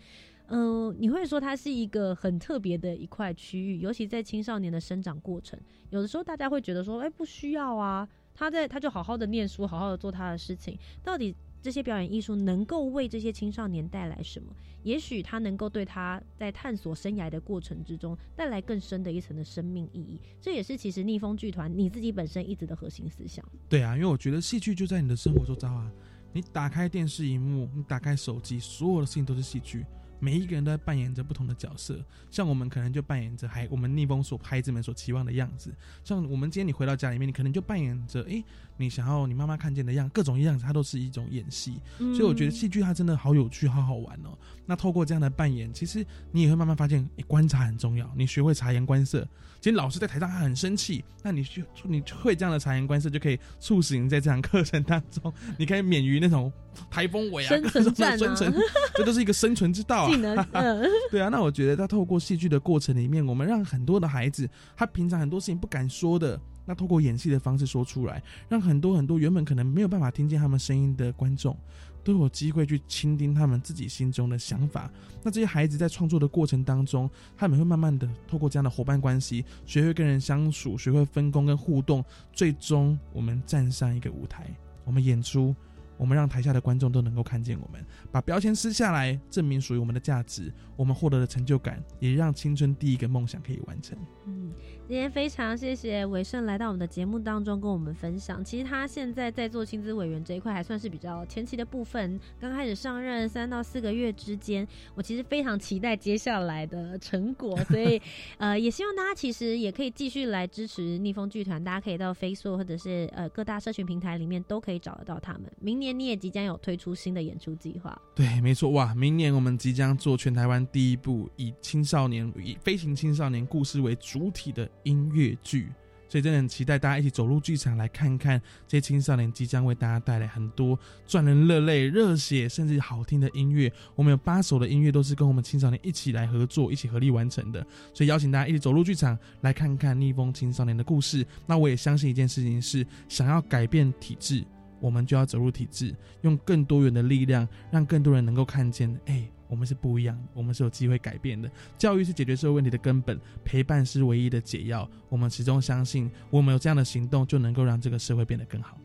Speaker 1: 嗯，你会说它是一个很特别的一块区域，尤其在青少年的生长过程，有的时候大家会觉得说，哎，不需要啊，他在他就好好的念书，好好的做他的事情。到底这些表演艺术能够为这些青少年带来什么？也许他能够对他在探索生涯的过程之中带来更深的一层的生命意义。这也是其实逆风剧团你自己本身一直的核心思想。
Speaker 6: 对啊，因为我觉得戏剧就在你的生活周遭啊，你打开电视荧幕，你打开手机，所有的事情都是戏剧。每一个人都在扮演着不同的角色，像我们可能就扮演着孩我们逆风所孩子们所期望的样子，像我们今天你回到家里面，你可能就扮演着诶。你想要你妈妈看见的样，各种样子，它都是一种演戏。所以我觉得戏剧它真的好有趣，好好玩哦。那透过这样的扮演，其实你也会慢慢发现，你观察很重要。你学会察言观色。其实老师在台上他很生气，那你就你会这样的察言观色，就可以促使你在这堂课程当中，你可以免于那种台风尾啊、
Speaker 1: 生存战
Speaker 6: 啊，*laughs* 这都是一个生存之道
Speaker 1: 啊。
Speaker 6: 对啊，那我觉得在透过戏剧的过程里面，我们让很多的孩子，他平常很多事情不敢说的。那透过演戏的方式说出来，让很多很多原本可能没有办法听见他们声音的观众，都有机会去倾听他们自己心中的想法。那这些孩子在创作的过程当中，他们会慢慢的透过这样的伙伴关系，学会跟人相处，学会分工跟互动，最终我们站上一个舞台，我们演出。我们让台下的观众都能够看见我们，把标签撕下来，证明属于我们的价值，我们获得的成就感，也让青春第一个梦想可以完成。
Speaker 1: 嗯，今天非常谢谢伟盛来到我们的节目当中，跟我们分享。其实他现在在做亲子委员这一块，还算是比较前期的部分，刚开始上任三到四个月之间，我其实非常期待接下来的成果，所以 *laughs* 呃，也希望大家其实也可以继续来支持逆风剧团，大家可以到 Facebook 或者是呃各大社群平台里面都可以找得到他们。明年。你也即将有推出新的演出计划，
Speaker 6: 对，没错，哇！明年我们即将做全台湾第一部以青少年、以飞行青少年故事为主体的音乐剧，所以真的很期待大家一起走入剧场来看看这些青少年即将为大家带来很多赚人热泪、热血甚至好听的音乐。我们有八首的音乐都是跟我们青少年一起来合作、一起合力完成的，所以邀请大家一起走入剧场来看看逆风青少年的故事。那我也相信一件事情是，想要改变体制。我们就要走入体制，用更多元的力量，让更多人能够看见，哎，我们是不一样，我们是有机会改变的。教育是解决社会问题的根本，陪伴是唯一的解药。我们始终相信，我们有这样的行动，就能够让这个社会变得更好。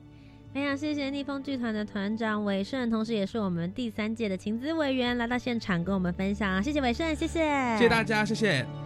Speaker 1: 非常谢谢逆风剧团的团长伟盛，同时也是我们第三届的情资委员，来到现场跟我们分享。谢谢伟盛，谢谢，
Speaker 6: 谢谢大家，谢谢。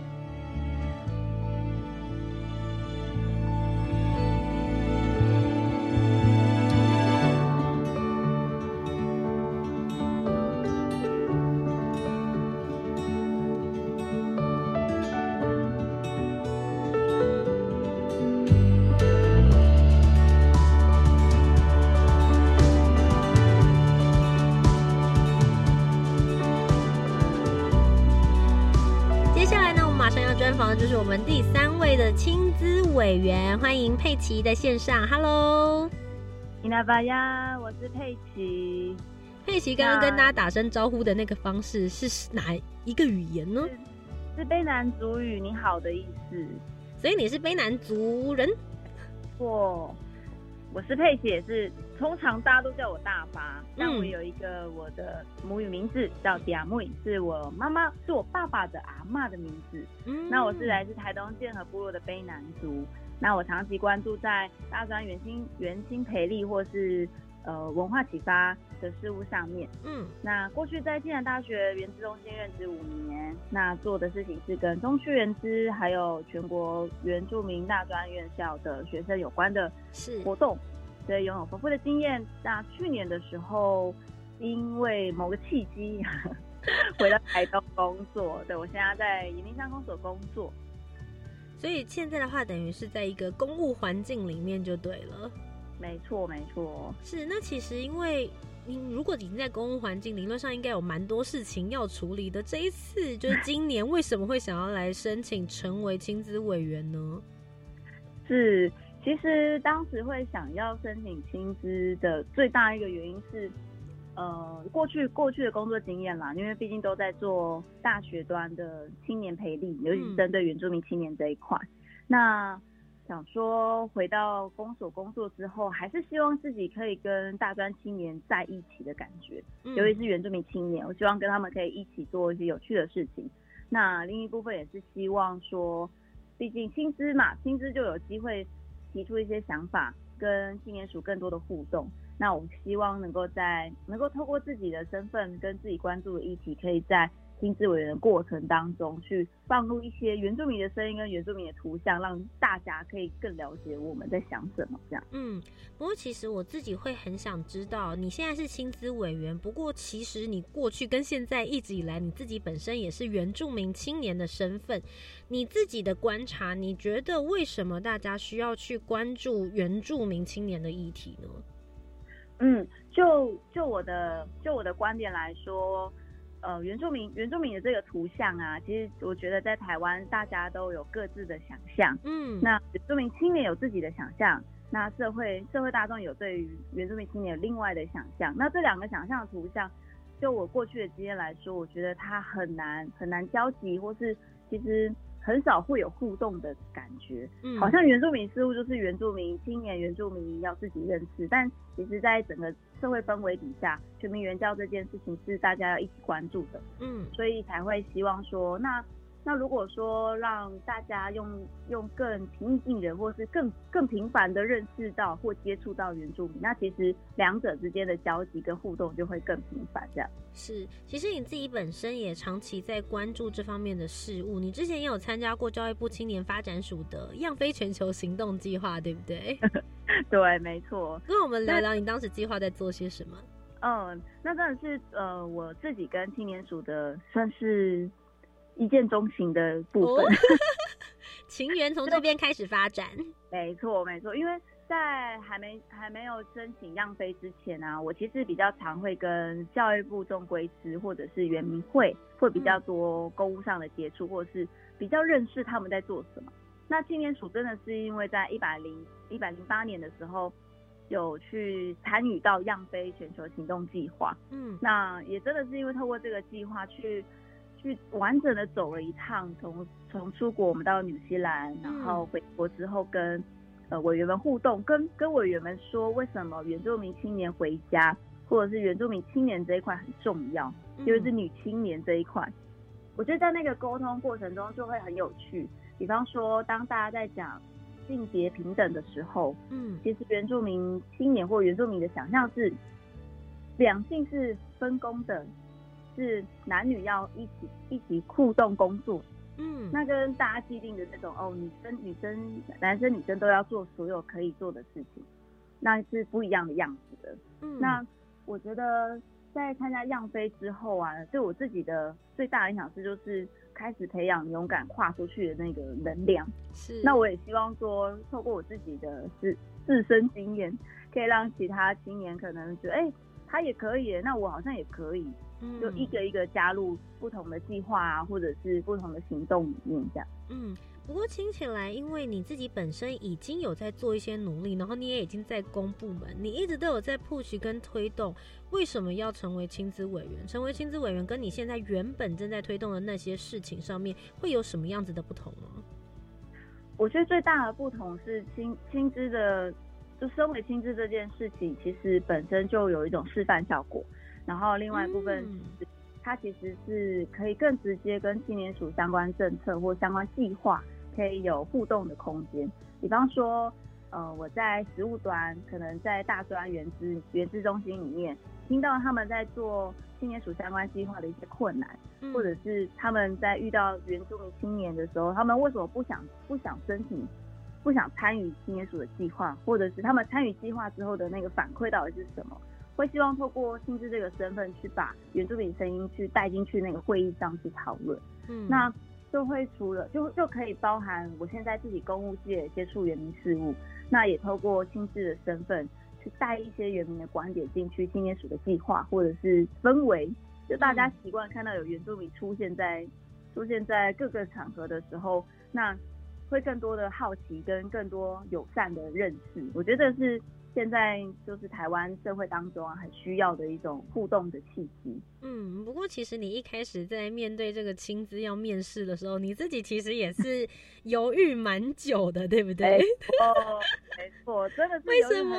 Speaker 1: 佩奇在线上。Hello，
Speaker 7: 伊娜巴呀，我是佩奇。
Speaker 1: 佩奇刚刚跟大家打声招呼的那个方式是哪一个语言呢？
Speaker 7: 是卑南族语“你好”的意思。
Speaker 1: 所以你是卑南族人？
Speaker 7: 错，我是佩奇，也是。通常大家都叫我大发，但我有一个我的母语名字叫迪亚木，是我妈妈是我爸爸的阿妈的名字。嗯，那我是来自台东建和部落的卑南族。那我长期关注在大专原心原心培力或是呃文化启发的事物上面。嗯，那过去在暨南大学原子中心任职五年，那做的事情是跟中区原资还有全国原住民大专院校的学生有关的活动。所以拥有丰富的经验。那去年的时候，因为某个契机，*laughs* 回到台东工作。对我现在在移民商公所工作。
Speaker 1: 所以现在的话，等于是在一个公务环境里面就对了。
Speaker 7: 没错，没错。
Speaker 1: 是那其实因为你如果已经在公务环境，理论上应该有蛮多事情要处理的。这一次就是今年，为什么会想要来申请成为亲子委员呢？
Speaker 7: 是。其实当时会想要申请薪资的最大一个原因是，呃，过去过去的工作经验啦，因为毕竟都在做大学端的青年培力，尤其是针对原住民青年这一块。那想说回到公所工作之后，还是希望自己可以跟大专青年在一起的感觉，尤其是原住民青年，我希望跟他们可以一起做一些有趣的事情。那另一部分也是希望说，毕竟薪资嘛，薪资就有机会。提出一些想法，跟青年署更多的互动。那我们希望能够在能够透过自己的身份跟自己关注的议题，可以在。亲自委员的过程当中，去放入一些原住民的声音跟原住民的图像，让大家可以更了解我们在想什么。这样，
Speaker 1: 嗯，不过其实我自己会很想知道，你现在是薪资委员，不过其实你过去跟现在一直以来，你自己本身也是原住民青年的身份，你自己的观察，你觉得为什么大家需要去关注原住民青年的议题呢？
Speaker 7: 嗯，就就我的就我的观点来说。呃，原住民原住民的这个图像啊，其实我觉得在台湾大家都有各自的想象。嗯，那原住民青年有自己的想象，那社会社会大众有对于原住民青年有另外的想象。那这两个想象的图像，就我过去的经验来说，我觉得它很难很难交集，或是其实。很少会有互动的感觉，嗯，好像原住民似乎就是原住民青年原住民要自己认识，但其实，在整个社会氛围底下，全民援教这件事情是大家要一起关注的，嗯，所以才会希望说那。那如果说让大家用用更平易近人，或是更更频繁的认识到或接触到原住民，那其实两者之间的交集跟互动就会更频繁。这样
Speaker 1: 是，其实你自己本身也长期在关注这方面的事物。你之前也有参加过教育部青年发展署的“样飞全球行动计划”，对不对？*laughs*
Speaker 7: 对，没错。
Speaker 1: 跟我们聊聊你当时计划在做些什么？
Speaker 7: 嗯，那当然是呃，我自己跟青年署的算是。一见钟情的部分，*laughs*
Speaker 1: 情缘从这边开始发展。
Speaker 7: 没错，没错，因为在还没还没有申请样飞之前啊，我其实比较常会跟教育部中规司或者是原民会会比较多公务上的接触，或者是比较认识他们在做什么。那青年署真的是因为在一百零一百零八年的时候有去参与到样飞全球行动计划，嗯，那也真的是因为透过这个计划去。去完整的走了一趟，从从出国我们到纽西兰，然后回国之后跟呃委员们互动，跟跟委员们说为什么原住民青年回家，或者是原住民青年这一块很重要，尤其是女青年这一块，我觉得在那个沟通过程中就会很有趣。比方说，当大家在讲性别平等的时候，嗯，其实原住民青年或原住民的想象是两性是分工的。是男女要一起一起互动工作，嗯，那跟大家既定的这种哦，女生女生男生女生都要做所有可以做的事情，那是不一样的样子的。嗯，那我觉得在参加样飞之后啊，对我自己的最大的影响是，就是开始培养勇敢跨出去的那个能量。是，那我也希望说，透过我自己的自自身经验，可以让其他青年可能觉得，哎。他也可以，那我好像也可以，就一个一个加入不同的计划啊，或者是不同的行动里面这样。
Speaker 1: 嗯，不过听起来，因为你自己本身已经有在做一些努力，然后你也已经在公部门，你一直都有在 push 跟推动，为什么要成为亲子委员？成为亲子委员跟你现在原本正在推动的那些事情上面，会有什么样子的不同呢？
Speaker 7: 我觉得最大的不同是亲亲资的。就身为亲资这件事情，其实本身就有一种示范效果。然后另外一部分，它其实是可以更直接跟青年署相关政策或相关计划可以有互动的空间。比方说，呃，我在实务端，可能在大专原资原资中心里面，听到他们在做青年署相关计划的一些困难，或者是他们在遇到原住民青年的时候，他们为什么不想不想申请？不想参与青年署的计划，或者是他们参与计划之后的那个反馈到底是什么？会希望透过亲自这个身份去把原住民声音去带进去那个会议上去讨论。嗯，那就会除了就就可以包含我现在自己公务界接触原民事务，那也透过亲自的身份去带一些原民的观点进去青年署的计划或者是氛围，就大家习惯看到有原住民出现在出现在各个场合的时候，那。会更多的好奇跟更多友善的认识，我觉得是现在就是台湾社会当中啊很需要的一种互动的契机。
Speaker 1: 嗯，不过其实你一开始在面对这个亲子要面试的时候，你自己其实也是 *laughs* 犹豫蛮久的，对不对？
Speaker 7: 哦，*laughs* 没错，真的是。
Speaker 1: 为什么？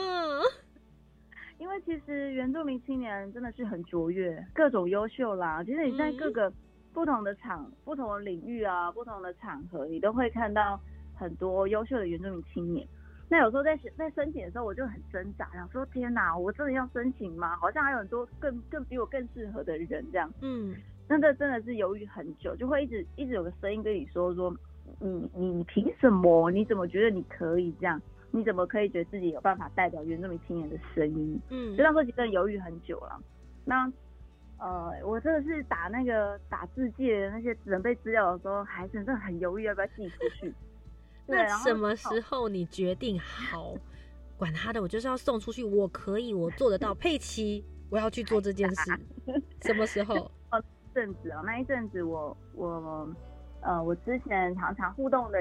Speaker 1: *laughs*
Speaker 7: 因为其实原住民青年真的是很卓越，各种优秀啦。其实你在各个。不同的场、不同的领域啊，不同的场合，你都会看到很多优秀的原住民青年。那有时候在在申请的时候，我就很挣扎，想说：天哪，我真的要申请吗？好像还有很多更更比我更适合的人这样。嗯，那这真的是犹豫很久，就会一直一直有个声音跟你说：说你你你凭什么？你怎么觉得你可以这样？你怎么可以觉得自己有办法代表原住民青年的声音？嗯，就那时候其实犹豫很久了。那。呃，我真的是打那个打字界那些准备资料的时候，还真的很犹豫要不要寄出去。
Speaker 1: 那什么时候你决定好，管他的，我就是要送出去，我可以，我做得到。佩奇，我要去做这件事。*laughs* 什么时候？
Speaker 7: 哦，阵子哦，那一阵子我我呃，我之前常常互动的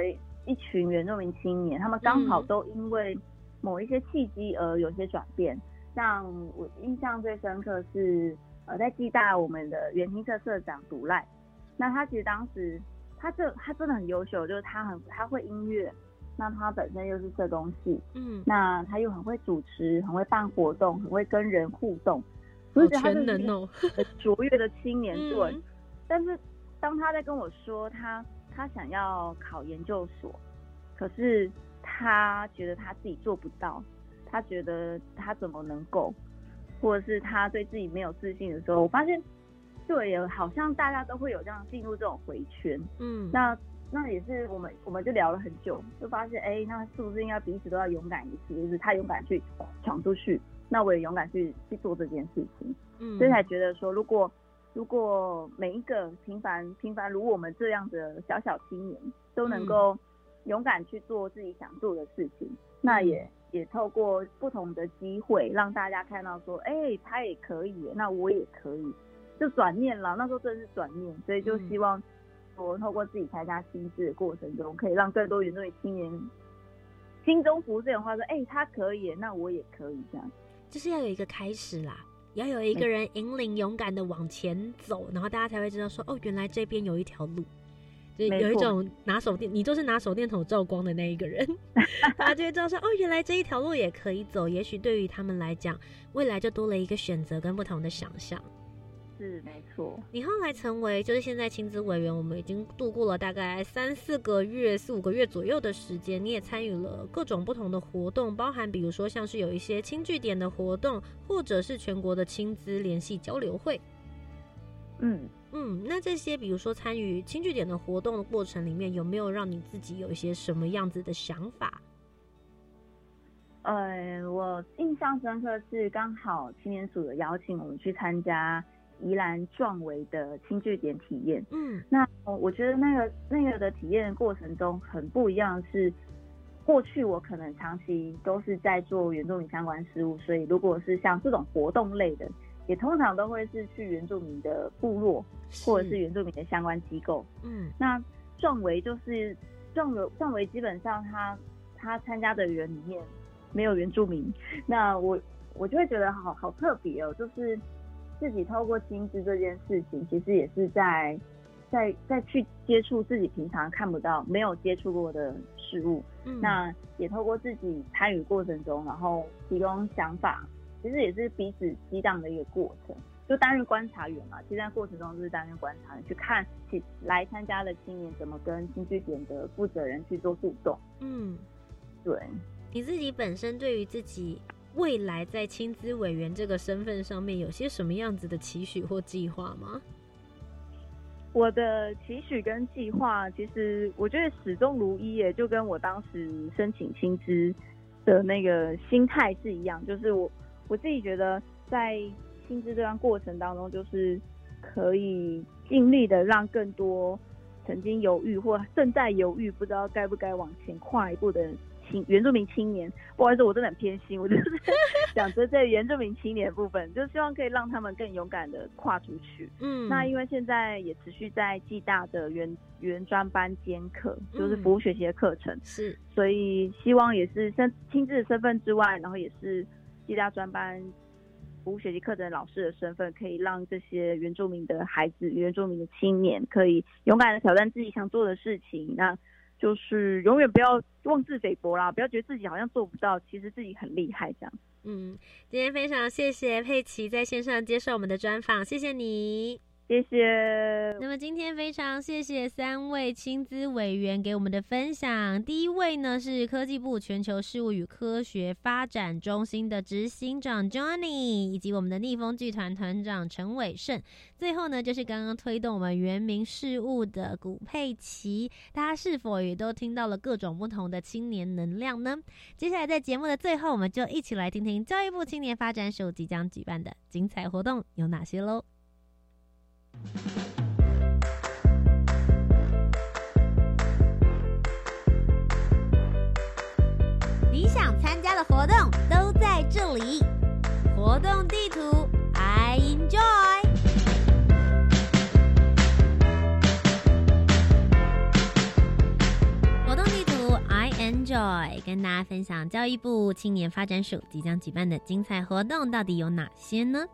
Speaker 7: 一群原住民青年，他们刚好都因为某一些契机而有些转变。像我印象最深刻是。呃，在暨大我们的园庭社社长独赖，那他其实当时他这他真的很优秀，就是他很他会音乐，那他本身又是社工系，嗯，那他又很会主持，很会办活动，很会跟人互动，
Speaker 1: 所以他是很
Speaker 7: 卓越的青年对。但是当他在跟我说他他想要考研究所，可是他觉得他自己做不到，他觉得他怎么能够？或者是他对自己没有自信的时候，我发现，对，好像大家都会有这样进入这种回圈，嗯，那那也是我们我们就聊了很久，就发现，哎，那是不是应该彼此都要勇敢一次？就是他勇敢去闯出去，那我也勇敢去去做这件事情，嗯，所以才觉得说，如果如果每一个平凡平凡如我们这样的小小青年都能够勇敢去做自己想做的事情，那也。也透过不同的机会，让大家看到说，哎，他也可以，那我也可以，就转念了。那时候真的是转念，所以就希望我透过自己参加心智的过程中，可以让更多原住民青年心中浮这种话说，哎，他可以，那我也可以，这样。
Speaker 1: 就是要有一个开始啦，要有一个人引领，勇敢的往前走，然后大家才会知道说，哦，原来这边有一条路。就有一种拿手电，你就是拿手电筒照光的那一个人，*laughs* 他就会知道说，哦，原来这一条路也可以走。也许对于他们来讲，未来就多了一个选择跟不同的想象。
Speaker 7: 是没错。
Speaker 1: 你后来成为就是现在亲子委员，我们已经度过了大概三四个月、四五个月左右的时间。你也参与了各种不同的活动，包含比如说像是有一些亲据点的活动，或者是全国的亲子联系交流会。嗯。嗯，那这些比如说参与轻据点的活动的过程里面，有没有让你自己有一些什么样子的想法？
Speaker 7: 呃，我印象深刻是刚好青年署的邀请我们去参加宜兰壮维的轻据点体验。嗯，那我觉得那个那个的体验过程中很不一样，是过去我可能长期都是在做原住民相关事务，所以如果是像这种活动类的，也通常都会是去原住民的部落或者是原住民的相关机构。
Speaker 1: 嗯，
Speaker 7: 那壮维就是壮维，壮维基本上他他参加的人里面没有原住民，那我我就会觉得好好特别哦，就是自己透过亲自这件事情，其实也是在。在在去接触自己平常看不到、没有接触过的事物，嗯，那也透过自己参与过程中，然后提供想法，其实也是彼此激荡的一个过程。就担任观察员嘛，其实在过程中就是担任观察员，去看来参加的青年怎么跟新据点的负责人去做互动。
Speaker 1: 嗯，
Speaker 7: 对，
Speaker 1: 你自己本身对于自己未来在亲资委员这个身份上面，有些什么样子的期许或计划吗？
Speaker 7: 我的期许跟计划，其实我觉得始终如一，耶，就跟我当时申请薪资的那个心态是一样，就是我我自己觉得在薪资这段过程当中，就是可以尽力的让更多曾经犹豫或正在犹豫，不知道该不该往前跨一步的人。原住民青年，不好意思，我真的很偏心，我就是 *laughs* 讲着这原住民青年部分，就希望可以让他们更勇敢的跨出去。嗯，那因为现在也持续在暨大的原原专班兼课，就是服务学习的课程，
Speaker 1: 是，
Speaker 7: 所以希望也是身亲自的身份之外，然后也是暨大专班服务学习课程老师的身份，可以让这些原住民的孩子、原住民的青年，可以勇敢的挑战自己想做的事情。那就是永远不要妄自菲薄啦，不要觉得自己好像做不到，其实自己很厉害这样。
Speaker 1: 嗯，今天非常谢谢佩奇在线上接受我们的专访，谢谢你。
Speaker 7: 谢谢。
Speaker 1: 那么今天非常谢谢三位亲资委员给我们的分享。第一位呢是科技部全球事务与科学发展中心的执行长 Johnny，以及我们的逆风剧团团长陈伟胜。最后呢就是刚刚推动我们原民事务的古佩奇。大家是否也都听到了各种不同的青年能量呢？接下来在节目的最后，我们就一起来听听教育部青年发展署即将举办的精彩活动有哪些喽。你想参加的活动都在这里，活动地图 I enjoy。活动地图 I enjoy，跟大家分享教育部青年发展署即将举办的精彩活动到底有哪些呢？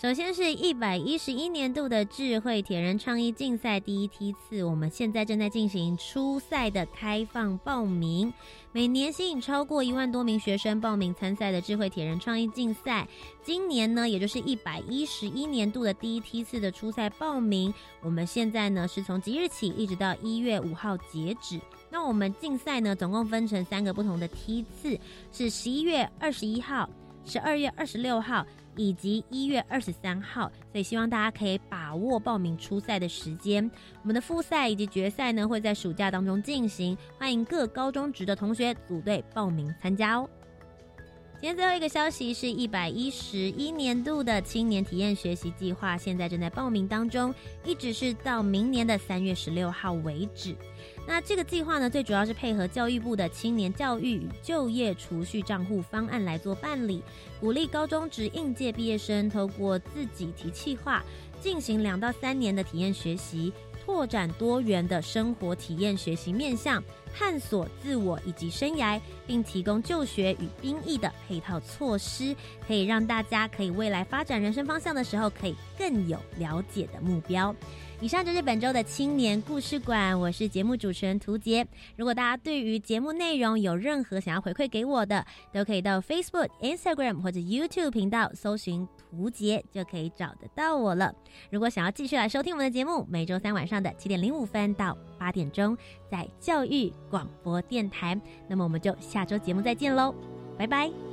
Speaker 1: 首先是一百一十一年度的智慧铁人创意竞赛第一梯次，我们现在正在进行初赛的开放报名。每年吸引超过一万多名学生报名参赛的智慧铁人创意竞赛，今年呢，也就是一百一十一年度的第一梯次的初赛报名，我们现在呢是从即日起一直到一月五号截止。那我们竞赛呢，总共分成三个不同的梯次，是十一月二十一号、十二月二十六号。以及一月二十三号，所以希望大家可以把握报名初赛的时间。我们的复赛以及决赛呢，会在暑假当中进行，欢迎各高中职的同学组队报名参加哦。今天最后一个消息是，一百一十一年度的青年体验学习计划现在正在报名当中，一直是到明年的三月十六号为止。那这个计划呢，最主要是配合教育部的青年教育与就业储蓄账户方案来做办理，鼓励高中职应届毕业生透过自己提计划，进行两到三年的体验学习，拓展多元的生活体验学习面向，探索自我以及生涯，并提供就学与兵役的配套措施，可以让大家可以未来发展人生方向的时候，可以更有了解的目标。以上就是本周的青年故事馆，我是节目主持人涂杰。如果大家对于节目内容有任何想要回馈给我的，都可以到 Facebook、Instagram 或者 YouTube 频道搜寻涂杰，就可以找得到我了。如果想要继续来收听我们的节目，每周三晚上的七点零五分到八点钟，在教育广播电台，那么我们就下周节目再见喽，拜拜。